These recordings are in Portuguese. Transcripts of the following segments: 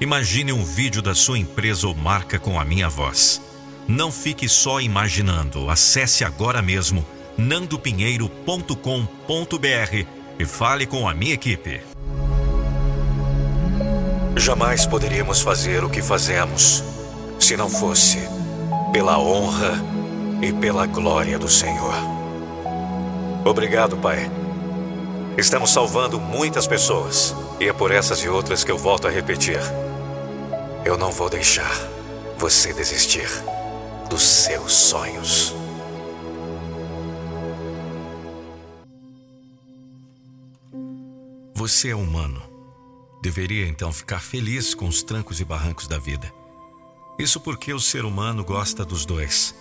Imagine um vídeo da sua empresa ou marca com a minha voz. Não fique só imaginando. Acesse agora mesmo nandopinheiro.com.br e fale com a minha equipe. Jamais poderíamos fazer o que fazemos se não fosse pela honra e pela glória do Senhor. Obrigado, Pai. Estamos salvando muitas pessoas e é por essas e outras que eu volto a repetir. Eu não vou deixar você desistir dos seus sonhos. Você é humano. Deveria então ficar feliz com os trancos e barrancos da vida. Isso porque o ser humano gosta dos dois.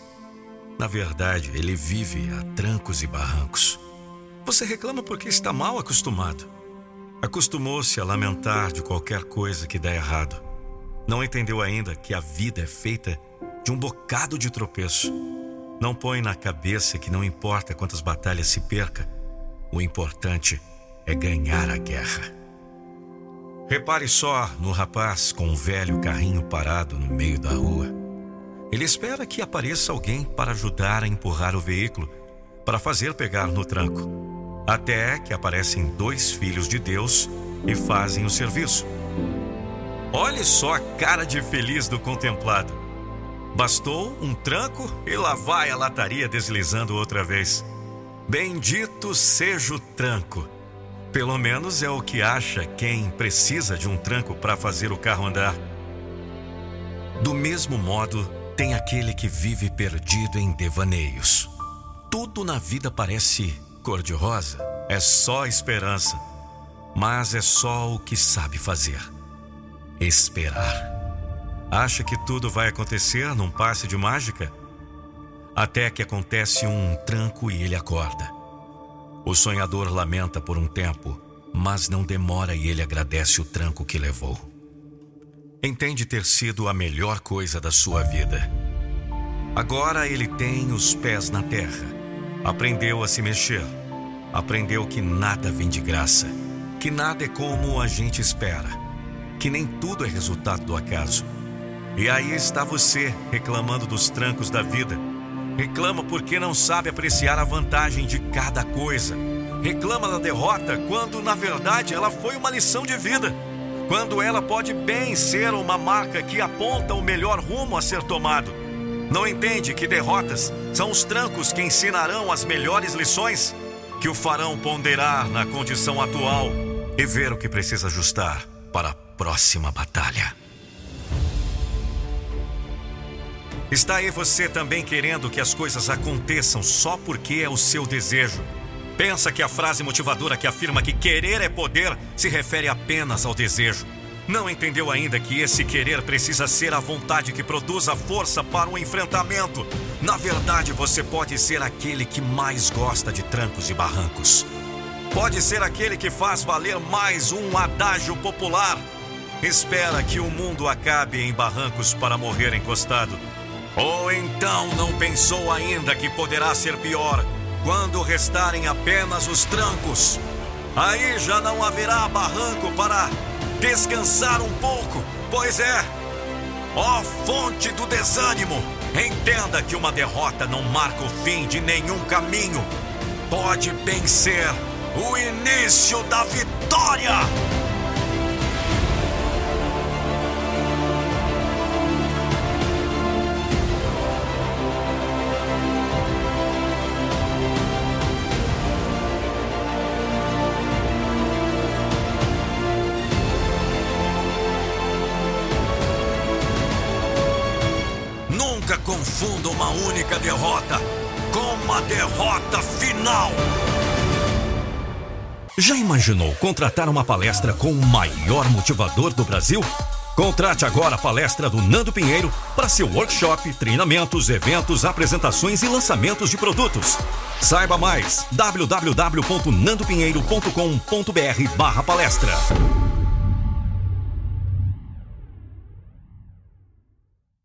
Na verdade, ele vive a trancos e barrancos. Você reclama porque está mal acostumado. Acostumou-se a lamentar de qualquer coisa que dá errado. Não entendeu ainda que a vida é feita de um bocado de tropeço. Não põe na cabeça que não importa quantas batalhas se perca, o importante é ganhar a guerra. Repare só no rapaz com um velho carrinho parado no meio da rua. Ele espera que apareça alguém para ajudar a empurrar o veículo, para fazer pegar no tranco. Até que aparecem dois filhos de Deus e fazem o serviço. Olhe só a cara de feliz do contemplado. Bastou um tranco e lá vai a lataria deslizando outra vez. Bendito seja o tranco. Pelo menos é o que acha quem precisa de um tranco para fazer o carro andar. Do mesmo modo, tem aquele que vive perdido em devaneios. Tudo na vida parece cor-de-rosa, é só esperança, mas é só o que sabe fazer esperar. Acha que tudo vai acontecer num passe de mágica? Até que acontece um tranco e ele acorda. O sonhador lamenta por um tempo, mas não demora e ele agradece o tranco que levou. Entende ter sido a melhor coisa da sua vida. Agora ele tem os pés na terra. Aprendeu a se mexer. Aprendeu que nada vem de graça, que nada é como a gente espera que nem tudo é resultado do acaso. E aí está você reclamando dos trancos da vida. Reclama porque não sabe apreciar a vantagem de cada coisa. Reclama da derrota quando, na verdade, ela foi uma lição de vida. Quando ela pode bem ser uma marca que aponta o melhor rumo a ser tomado. Não entende que derrotas são os trancos que ensinarão as melhores lições, que o farão ponderar na condição atual e ver o que precisa ajustar para próxima batalha. Está aí você também querendo que as coisas aconteçam só porque é o seu desejo. Pensa que a frase motivadora que afirma que querer é poder se refere apenas ao desejo. Não entendeu ainda que esse querer precisa ser a vontade que produz a força para o enfrentamento. Na verdade, você pode ser aquele que mais gosta de trancos e barrancos. Pode ser aquele que faz valer mais um adágio popular espera que o mundo acabe em barrancos para morrer encostado. Ou então não pensou ainda que poderá ser pior quando restarem apenas os trancos. Aí já não haverá barranco para descansar um pouco, pois é. Ó fonte do desânimo, entenda que uma derrota não marca o fim de nenhum caminho. Pode bem ser o início da vitória. Confunda uma única derrota com uma derrota final. Já imaginou contratar uma palestra com o maior motivador do Brasil? Contrate agora a palestra do Nando Pinheiro para seu workshop, treinamentos, eventos, apresentações e lançamentos de produtos. Saiba mais www.nandopinheiro.com.br/palestra.